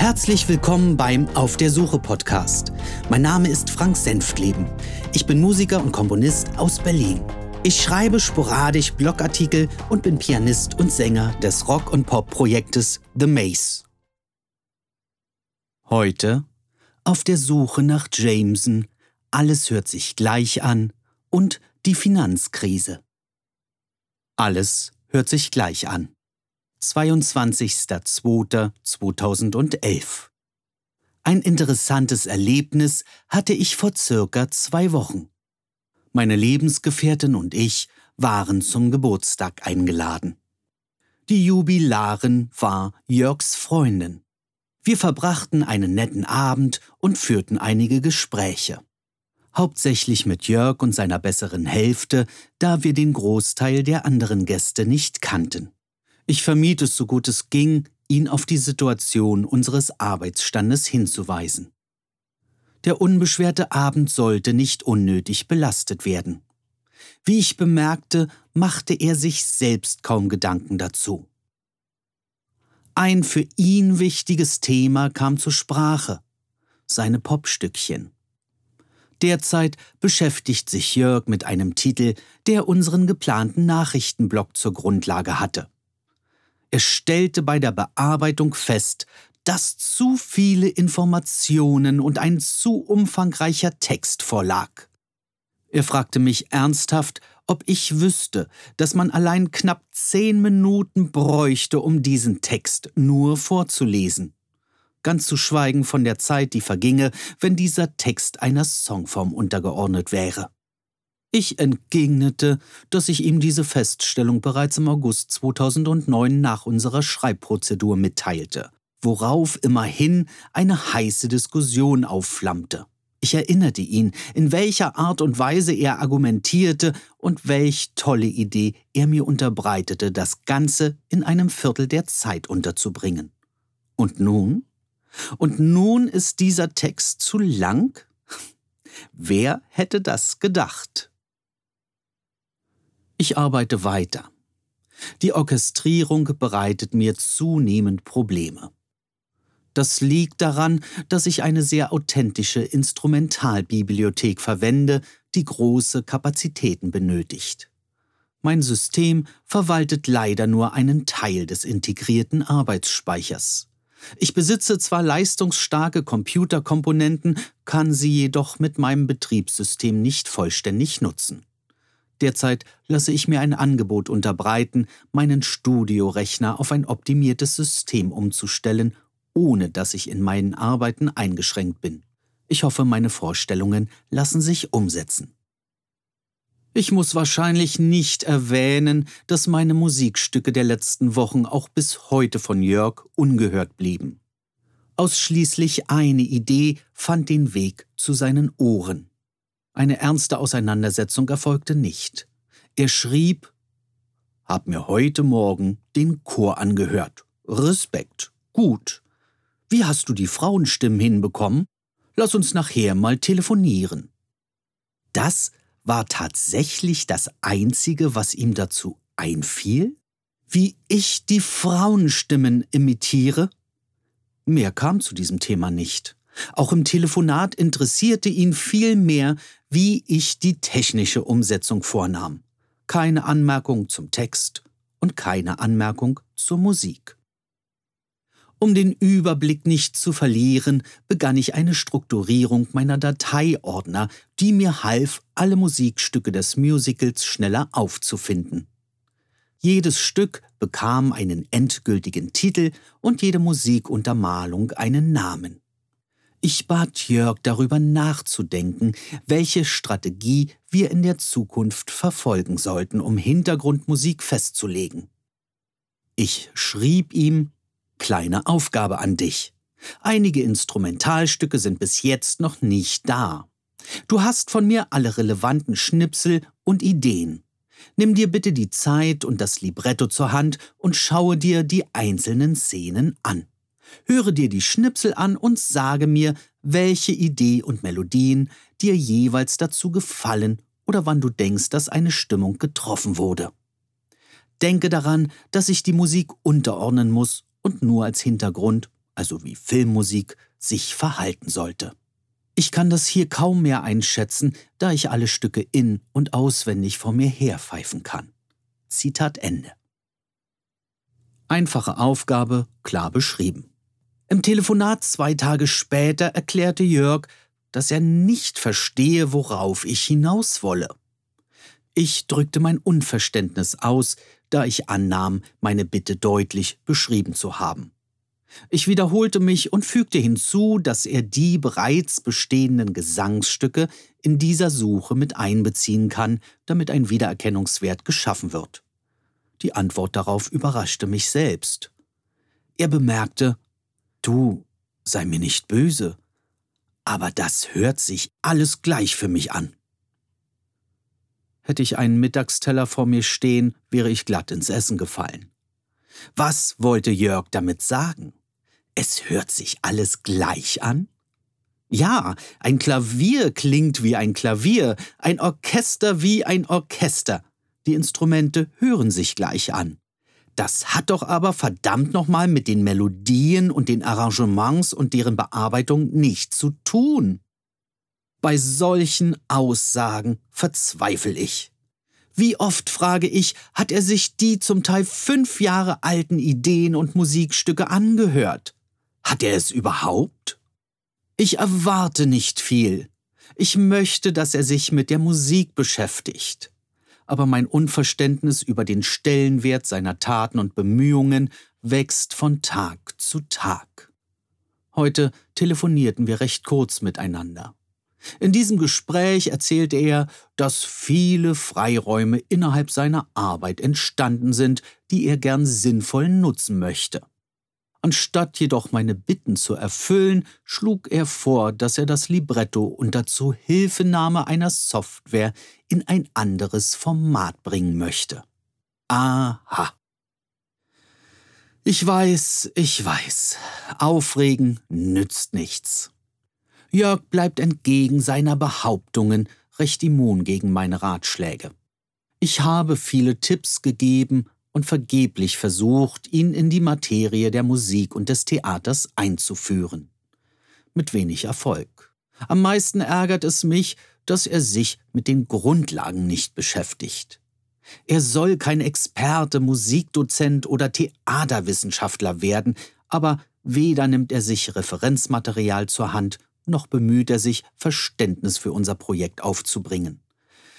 Herzlich willkommen beim Auf der Suche Podcast. Mein Name ist Frank Senftleben. Ich bin Musiker und Komponist aus Berlin. Ich schreibe sporadisch Blogartikel und bin Pianist und Sänger des Rock- und Pop-Projektes The Maze. Heute auf der Suche nach Jameson, alles hört sich gleich an und die Finanzkrise. Alles hört sich gleich an. 22.02.2011 Ein interessantes Erlebnis hatte ich vor circa zwei Wochen. Meine Lebensgefährtin und ich waren zum Geburtstag eingeladen. Die Jubilarin war Jörgs Freundin. Wir verbrachten einen netten Abend und führten einige Gespräche. Hauptsächlich mit Jörg und seiner besseren Hälfte, da wir den Großteil der anderen Gäste nicht kannten. Ich vermied es so gut es ging, ihn auf die Situation unseres Arbeitsstandes hinzuweisen. Der unbeschwerte Abend sollte nicht unnötig belastet werden. Wie ich bemerkte, machte er sich selbst kaum Gedanken dazu. Ein für ihn wichtiges Thema kam zur Sprache, seine Popstückchen. Derzeit beschäftigt sich Jörg mit einem Titel, der unseren geplanten Nachrichtenblock zur Grundlage hatte. Er stellte bei der Bearbeitung fest, dass zu viele Informationen und ein zu umfangreicher Text vorlag. Er fragte mich ernsthaft, ob ich wüsste, dass man allein knapp zehn Minuten bräuchte, um diesen Text nur vorzulesen. Ganz zu schweigen von der Zeit, die verginge, wenn dieser Text einer Songform untergeordnet wäre. Ich entgegnete, dass ich ihm diese Feststellung bereits im August 2009 nach unserer Schreibprozedur mitteilte, worauf immerhin eine heiße Diskussion aufflammte. Ich erinnerte ihn, in welcher Art und Weise er argumentierte und welch tolle Idee er mir unterbreitete, das Ganze in einem Viertel der Zeit unterzubringen. Und nun? Und nun ist dieser Text zu lang? Wer hätte das gedacht? Ich arbeite weiter. Die Orchestrierung bereitet mir zunehmend Probleme. Das liegt daran, dass ich eine sehr authentische Instrumentalbibliothek verwende, die große Kapazitäten benötigt. Mein System verwaltet leider nur einen Teil des integrierten Arbeitsspeichers. Ich besitze zwar leistungsstarke Computerkomponenten, kann sie jedoch mit meinem Betriebssystem nicht vollständig nutzen. Derzeit lasse ich mir ein Angebot unterbreiten, meinen Studiorechner auf ein optimiertes System umzustellen ohne dass ich in meinen Arbeiten eingeschränkt bin. Ich hoffe, meine Vorstellungen lassen sich umsetzen. Ich muss wahrscheinlich nicht erwähnen, dass meine Musikstücke der letzten Wochen auch bis heute von Jörg ungehört blieben. Ausschließlich eine Idee fand den Weg zu seinen Ohren. Eine ernste Auseinandersetzung erfolgte nicht. Er schrieb Hab mir heute Morgen den Chor angehört. Respekt. Gut. Wie hast du die Frauenstimmen hinbekommen? Lass uns nachher mal telefonieren. Das war tatsächlich das Einzige, was ihm dazu einfiel? Wie ich die Frauenstimmen imitiere? Mehr kam zu diesem Thema nicht. Auch im Telefonat interessierte ihn viel mehr, wie ich die technische Umsetzung vornahm. Keine Anmerkung zum Text und keine Anmerkung zur Musik. Um den Überblick nicht zu verlieren, begann ich eine Strukturierung meiner Dateiordner, die mir half, alle Musikstücke des Musicals schneller aufzufinden. Jedes Stück bekam einen endgültigen Titel und jede Musikuntermalung einen Namen. Ich bat Jörg darüber nachzudenken, welche Strategie wir in der Zukunft verfolgen sollten, um Hintergrundmusik festzulegen. Ich schrieb ihm, Kleine Aufgabe an dich. Einige Instrumentalstücke sind bis jetzt noch nicht da. Du hast von mir alle relevanten Schnipsel und Ideen. Nimm dir bitte die Zeit und das Libretto zur Hand und schaue dir die einzelnen Szenen an. Höre dir die Schnipsel an und sage mir, welche Idee und Melodien dir jeweils dazu gefallen oder wann du denkst, dass eine Stimmung getroffen wurde. Denke daran, dass ich die Musik unterordnen muss und nur als Hintergrund, also wie Filmmusik, sich verhalten sollte. Ich kann das hier kaum mehr einschätzen, da ich alle Stücke in und auswendig vor mir herpfeifen kann. Zitat Ende. Einfache Aufgabe, klar beschrieben. Im Telefonat zwei Tage später erklärte Jörg, dass er nicht verstehe, worauf ich hinaus wolle. Ich drückte mein Unverständnis aus, da ich annahm, meine Bitte deutlich beschrieben zu haben. Ich wiederholte mich und fügte hinzu, dass er die bereits bestehenden Gesangsstücke in dieser Suche mit einbeziehen kann, damit ein Wiedererkennungswert geschaffen wird. Die Antwort darauf überraschte mich selbst. Er bemerkte, Du, sei mir nicht böse, aber das hört sich alles gleich für mich an. Hätte ich einen Mittagsteller vor mir stehen, wäre ich glatt ins Essen gefallen. Was wollte Jörg damit sagen? Es hört sich alles gleich an? Ja, ein Klavier klingt wie ein Klavier, ein Orchester wie ein Orchester. Die Instrumente hören sich gleich an. Das hat doch aber verdammt nochmal mit den Melodien und den Arrangements und deren Bearbeitung nichts zu tun. Bei solchen Aussagen verzweifle ich. Wie oft, frage ich, hat er sich die zum Teil fünf Jahre alten Ideen und Musikstücke angehört? Hat er es überhaupt? Ich erwarte nicht viel. Ich möchte, dass er sich mit der Musik beschäftigt. Aber mein Unverständnis über den Stellenwert seiner Taten und Bemühungen wächst von Tag zu Tag. Heute telefonierten wir recht kurz miteinander. In diesem Gespräch erzählte er, dass viele Freiräume innerhalb seiner Arbeit entstanden sind, die er gern sinnvoll nutzen möchte. Anstatt jedoch meine Bitten zu erfüllen, schlug er vor, dass er das Libretto unter Zuhilfenahme einer Software in ein anderes Format bringen möchte. Aha. Ich weiß, ich weiß, Aufregen nützt nichts. Jörg bleibt entgegen seiner Behauptungen recht immun gegen meine Ratschläge. Ich habe viele Tipps gegeben und vergeblich versucht, ihn in die Materie der Musik und des Theaters einzuführen. Mit wenig Erfolg. Am meisten ärgert es mich, dass er sich mit den Grundlagen nicht beschäftigt. Er soll kein Experte, Musikdozent oder Theaterwissenschaftler werden, aber weder nimmt er sich Referenzmaterial zur Hand, noch bemüht er sich, Verständnis für unser Projekt aufzubringen.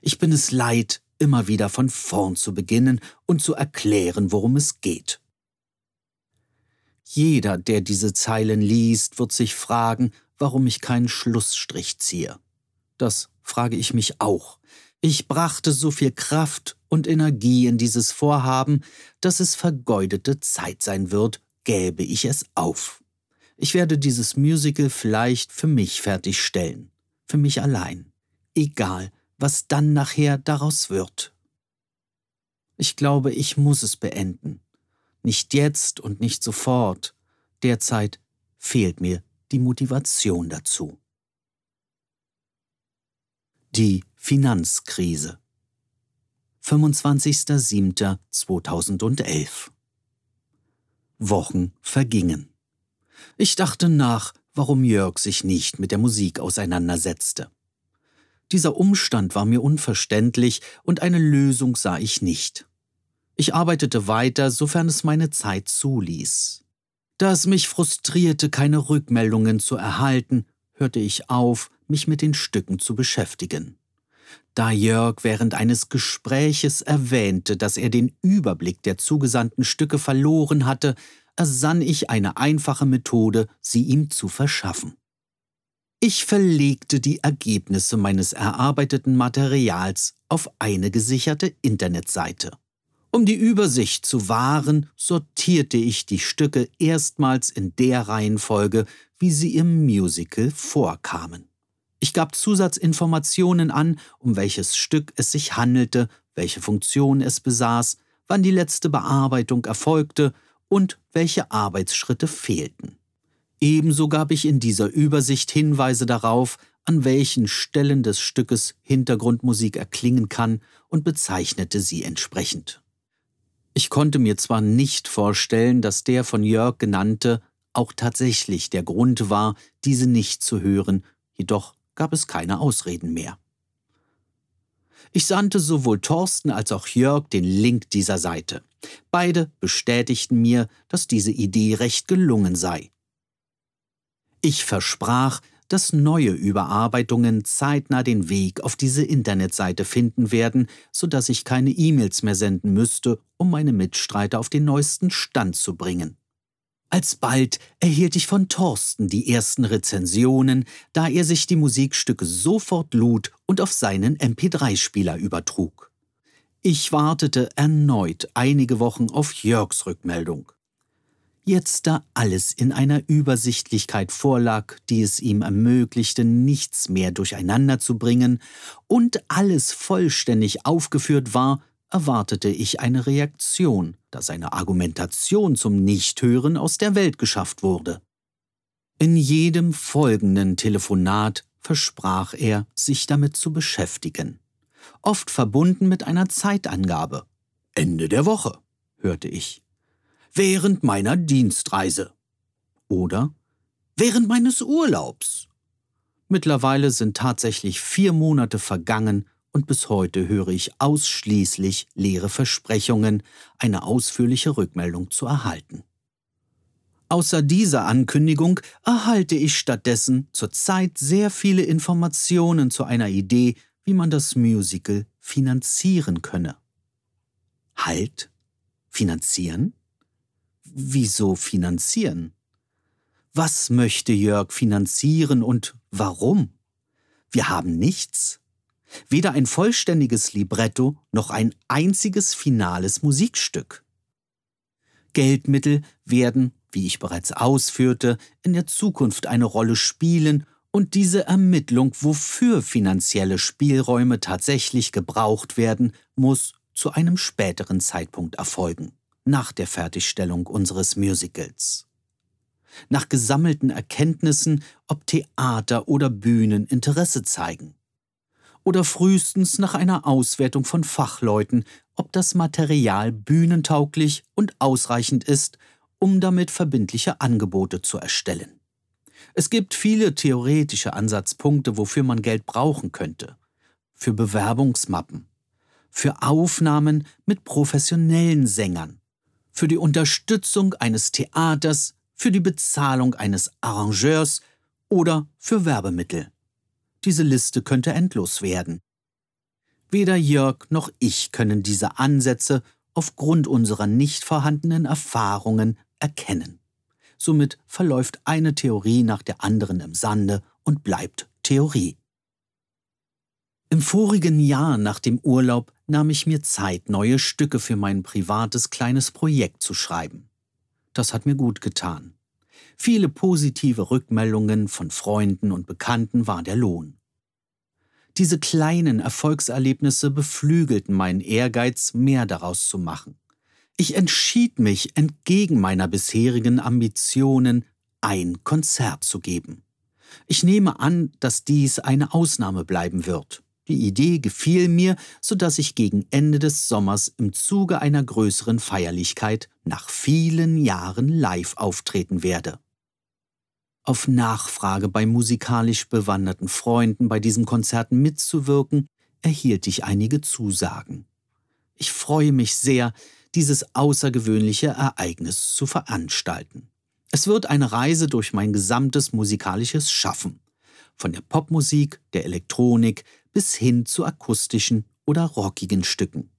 Ich bin es leid, immer wieder von vorn zu beginnen und zu erklären, worum es geht. Jeder, der diese Zeilen liest, wird sich fragen, warum ich keinen Schlussstrich ziehe. Das frage ich mich auch. Ich brachte so viel Kraft und Energie in dieses Vorhaben, dass es vergeudete Zeit sein wird, gäbe ich es auf. Ich werde dieses Musical vielleicht für mich fertigstellen, für mich allein, egal was dann nachher daraus wird. Ich glaube, ich muss es beenden. Nicht jetzt und nicht sofort. Derzeit fehlt mir die Motivation dazu. Die Finanzkrise 25.07.2011 Wochen vergingen. Ich dachte nach, warum Jörg sich nicht mit der Musik auseinandersetzte. Dieser Umstand war mir unverständlich und eine Lösung sah ich nicht. Ich arbeitete weiter, sofern es meine Zeit zuließ. Da es mich frustrierte, keine Rückmeldungen zu erhalten, hörte ich auf, mich mit den Stücken zu beschäftigen. Da Jörg während eines Gespräches erwähnte, dass er den Überblick der zugesandten Stücke verloren hatte, ersann ich eine einfache Methode, sie ihm zu verschaffen. Ich verlegte die Ergebnisse meines erarbeiteten Materials auf eine gesicherte Internetseite. Um die Übersicht zu wahren, sortierte ich die Stücke erstmals in der Reihenfolge, wie sie im Musical vorkamen. Ich gab Zusatzinformationen an, um welches Stück es sich handelte, welche Funktion es besaß, wann die letzte Bearbeitung erfolgte und welche Arbeitsschritte fehlten. Ebenso gab ich in dieser Übersicht Hinweise darauf, an welchen Stellen des Stückes Hintergrundmusik erklingen kann und bezeichnete sie entsprechend. Ich konnte mir zwar nicht vorstellen, dass der von Jörg genannte auch tatsächlich der Grund war, diese nicht zu hören, jedoch gab es keine Ausreden mehr. Ich sandte sowohl Thorsten als auch Jörg den Link dieser Seite. Beide bestätigten mir, dass diese Idee recht gelungen sei. Ich versprach, dass neue Überarbeitungen zeitnah den Weg auf diese Internetseite finden werden, sodass ich keine E-Mails mehr senden müsste, um meine Mitstreiter auf den neuesten Stand zu bringen. Alsbald erhielt ich von Thorsten die ersten Rezensionen, da er sich die Musikstücke sofort lud und auf seinen MP3-Spieler übertrug. Ich wartete erneut einige Wochen auf Jörgs Rückmeldung. Jetzt, da alles in einer Übersichtlichkeit vorlag, die es ihm ermöglichte, nichts mehr durcheinander zu bringen, und alles vollständig aufgeführt war, erwartete ich eine Reaktion, da seine Argumentation zum Nichthören aus der Welt geschafft wurde. In jedem folgenden Telefonat versprach er, sich damit zu beschäftigen, oft verbunden mit einer Zeitangabe. Ende der Woche, hörte ich während meiner Dienstreise. Oder während meines Urlaubs. Mittlerweile sind tatsächlich vier Monate vergangen und bis heute höre ich ausschließlich leere Versprechungen, eine ausführliche Rückmeldung zu erhalten. Außer dieser Ankündigung erhalte ich stattdessen zurzeit sehr viele Informationen zu einer Idee, wie man das Musical finanzieren könne. Halt? Finanzieren? Wieso finanzieren? Was möchte Jörg finanzieren und warum? Wir haben nichts. Weder ein vollständiges Libretto noch ein einziges finales Musikstück. Geldmittel werden, wie ich bereits ausführte, in der Zukunft eine Rolle spielen und diese Ermittlung, wofür finanzielle Spielräume tatsächlich gebraucht werden, muss zu einem späteren Zeitpunkt erfolgen nach der Fertigstellung unseres Musicals. Nach gesammelten Erkenntnissen, ob Theater oder Bühnen Interesse zeigen. Oder frühestens nach einer Auswertung von Fachleuten, ob das Material bühnentauglich und ausreichend ist, um damit verbindliche Angebote zu erstellen. Es gibt viele theoretische Ansatzpunkte, wofür man Geld brauchen könnte. Für Bewerbungsmappen, für Aufnahmen mit professionellen Sängern, für die Unterstützung eines Theaters, für die Bezahlung eines Arrangeurs oder für Werbemittel. Diese Liste könnte endlos werden. Weder Jörg noch ich können diese Ansätze aufgrund unserer nicht vorhandenen Erfahrungen erkennen. Somit verläuft eine Theorie nach der anderen im Sande und bleibt Theorie. Im vorigen Jahr nach dem Urlaub nahm ich mir Zeit, neue Stücke für mein privates kleines Projekt zu schreiben. Das hat mir gut getan. Viele positive Rückmeldungen von Freunden und Bekannten war der Lohn. Diese kleinen Erfolgserlebnisse beflügelten meinen Ehrgeiz, mehr daraus zu machen. Ich entschied mich, entgegen meiner bisherigen Ambitionen, ein Konzert zu geben. Ich nehme an, dass dies eine Ausnahme bleiben wird. Die Idee gefiel mir, so dass ich gegen Ende des Sommers im Zuge einer größeren Feierlichkeit nach vielen Jahren live auftreten werde. Auf Nachfrage bei musikalisch bewanderten Freunden bei diesem Konzert mitzuwirken, erhielt ich einige Zusagen. Ich freue mich sehr, dieses außergewöhnliche Ereignis zu veranstalten. Es wird eine Reise durch mein gesamtes musikalisches Schaffen, von der Popmusik, der Elektronik bis hin zu akustischen oder rockigen Stücken.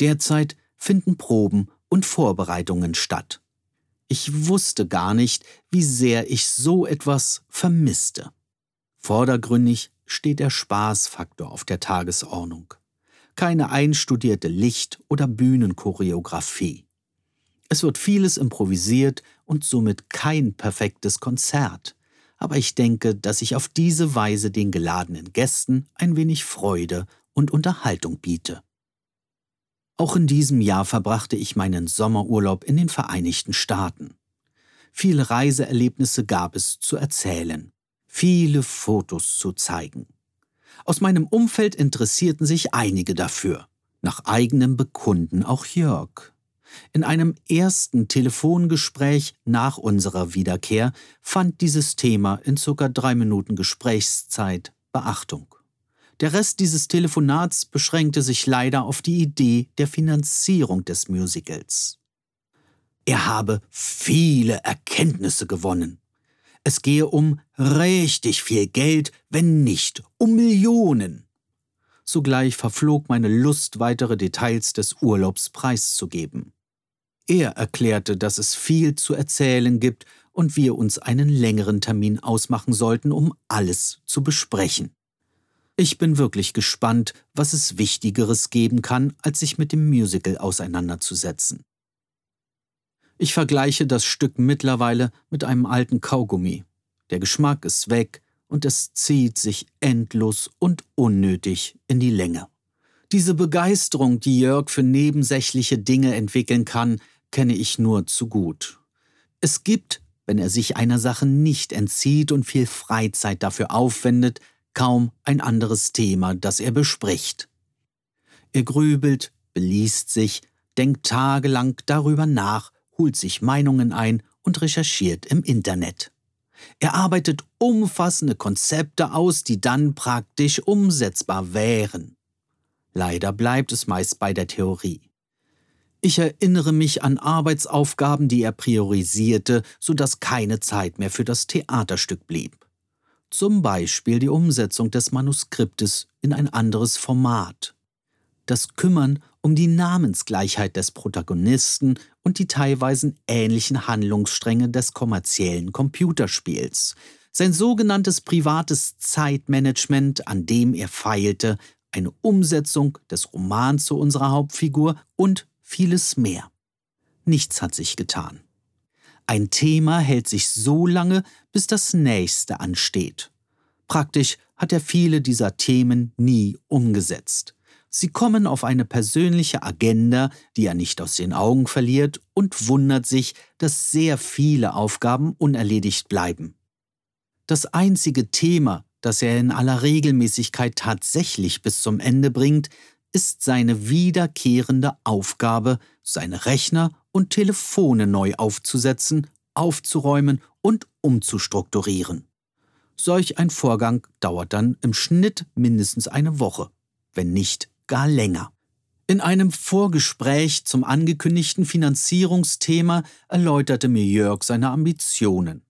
Derzeit finden Proben und Vorbereitungen statt. Ich wusste gar nicht, wie sehr ich so etwas vermisste. Vordergründig steht der Spaßfaktor auf der Tagesordnung. Keine einstudierte Licht- oder Bühnenchoreografie. Es wird vieles improvisiert und somit kein perfektes Konzert, aber ich denke, dass ich auf diese Weise den geladenen Gästen ein wenig Freude und Unterhaltung biete. Auch in diesem Jahr verbrachte ich meinen Sommerurlaub in den Vereinigten Staaten. Viele Reiseerlebnisse gab es zu erzählen, viele Fotos zu zeigen. Aus meinem Umfeld interessierten sich einige dafür, nach eigenem Bekunden auch Jörg. In einem ersten Telefongespräch nach unserer Wiederkehr fand dieses Thema in circa drei Minuten Gesprächszeit Beachtung. Der Rest dieses Telefonats beschränkte sich leider auf die Idee der Finanzierung des Musicals. Er habe viele Erkenntnisse gewonnen. Es gehe um richtig viel Geld, wenn nicht um Millionen. Sogleich verflog meine Lust, weitere Details des Urlaubs preiszugeben. Er erklärte, dass es viel zu erzählen gibt und wir uns einen längeren Termin ausmachen sollten, um alles zu besprechen. Ich bin wirklich gespannt, was es Wichtigeres geben kann, als sich mit dem Musical auseinanderzusetzen. Ich vergleiche das Stück mittlerweile mit einem alten Kaugummi. Der Geschmack ist weg und es zieht sich endlos und unnötig in die Länge. Diese Begeisterung, die Jörg für nebensächliche Dinge entwickeln kann, kenne ich nur zu gut. Es gibt, wenn er sich einer Sache nicht entzieht und viel Freizeit dafür aufwendet, kaum ein anderes Thema, das er bespricht. Er grübelt, beliest sich, denkt tagelang darüber nach, holt sich Meinungen ein und recherchiert im Internet. Er arbeitet umfassende Konzepte aus, die dann praktisch umsetzbar wären. Leider bleibt es meist bei der Theorie. Ich erinnere mich an Arbeitsaufgaben, die er priorisierte, sodass keine Zeit mehr für das Theaterstück blieb. Zum Beispiel die Umsetzung des Manuskriptes in ein anderes Format. Das Kümmern um die Namensgleichheit des Protagonisten und die teilweise ähnlichen Handlungsstränge des kommerziellen Computerspiels. Sein sogenanntes privates Zeitmanagement, an dem er feilte, eine Umsetzung des Romans zu unserer Hauptfigur und vieles mehr. Nichts hat sich getan. Ein Thema hält sich so lange, bis das nächste ansteht. Praktisch hat er viele dieser Themen nie umgesetzt. Sie kommen auf eine persönliche Agenda, die er nicht aus den Augen verliert, und wundert sich, dass sehr viele Aufgaben unerledigt bleiben. Das einzige Thema, das er in aller Regelmäßigkeit tatsächlich bis zum Ende bringt, ist seine wiederkehrende Aufgabe, seine Rechner und Telefone neu aufzusetzen, aufzuräumen und umzustrukturieren. Solch ein Vorgang dauert dann im Schnitt mindestens eine Woche, wenn nicht gar länger. In einem Vorgespräch zum angekündigten Finanzierungsthema erläuterte mir Jörg seine Ambitionen.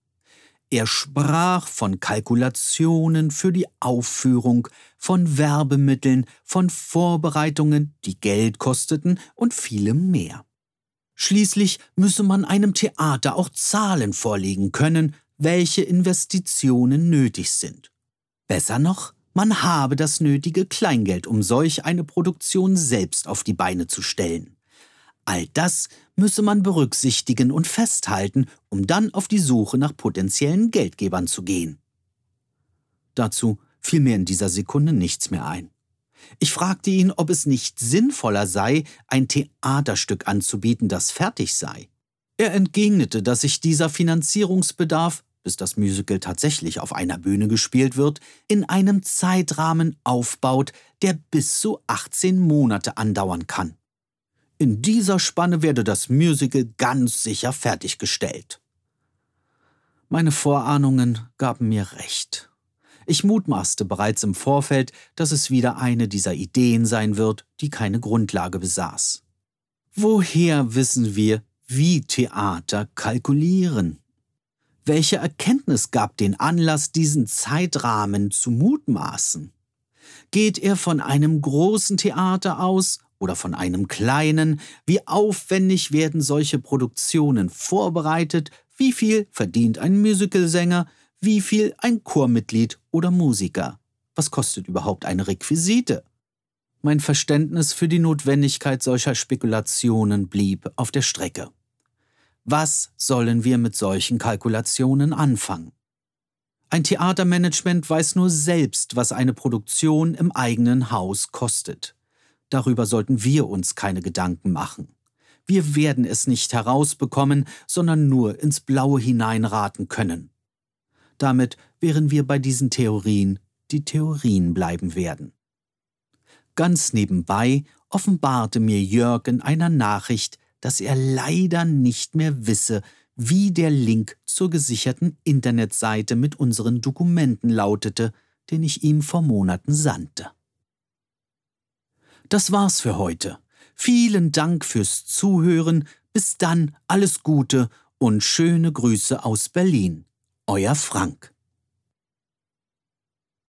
Er sprach von Kalkulationen für die Aufführung, von Werbemitteln, von Vorbereitungen, die Geld kosteten und vielem mehr. Schließlich müsse man einem Theater auch Zahlen vorlegen können, welche Investitionen nötig sind. Besser noch, man habe das nötige Kleingeld, um solch eine Produktion selbst auf die Beine zu stellen. All das müsse man berücksichtigen und festhalten, um dann auf die Suche nach potenziellen Geldgebern zu gehen. Dazu fiel mir in dieser Sekunde nichts mehr ein. Ich fragte ihn, ob es nicht sinnvoller sei, ein Theaterstück anzubieten, das fertig sei. Er entgegnete, dass sich dieser Finanzierungsbedarf, bis das Musical tatsächlich auf einer Bühne gespielt wird, in einem Zeitrahmen aufbaut, der bis zu 18 Monate andauern kann. In dieser Spanne werde das Musical ganz sicher fertiggestellt. Meine Vorahnungen gaben mir recht. Ich mutmaßte bereits im Vorfeld, dass es wieder eine dieser Ideen sein wird, die keine Grundlage besaß. Woher wissen wir, wie Theater kalkulieren? Welche Erkenntnis gab den Anlass, diesen Zeitrahmen zu mutmaßen? Geht er von einem großen Theater aus oder von einem kleinen? Wie aufwendig werden solche Produktionen vorbereitet? Wie viel verdient ein Musicalsänger? Wie viel ein Chormitglied oder Musiker? Was kostet überhaupt eine Requisite? Mein Verständnis für die Notwendigkeit solcher Spekulationen blieb auf der Strecke. Was sollen wir mit solchen Kalkulationen anfangen? Ein Theatermanagement weiß nur selbst, was eine Produktion im eigenen Haus kostet. Darüber sollten wir uns keine Gedanken machen. Wir werden es nicht herausbekommen, sondern nur ins Blaue hineinraten können. Damit wären wir bei diesen Theorien, die Theorien bleiben werden. Ganz nebenbei offenbarte mir Jörg in einer Nachricht, dass er leider nicht mehr wisse, wie der Link zur gesicherten Internetseite mit unseren Dokumenten lautete, den ich ihm vor Monaten sandte. Das war's für heute. Vielen Dank fürs Zuhören. Bis dann, alles Gute und schöne Grüße aus Berlin. Euer Frank.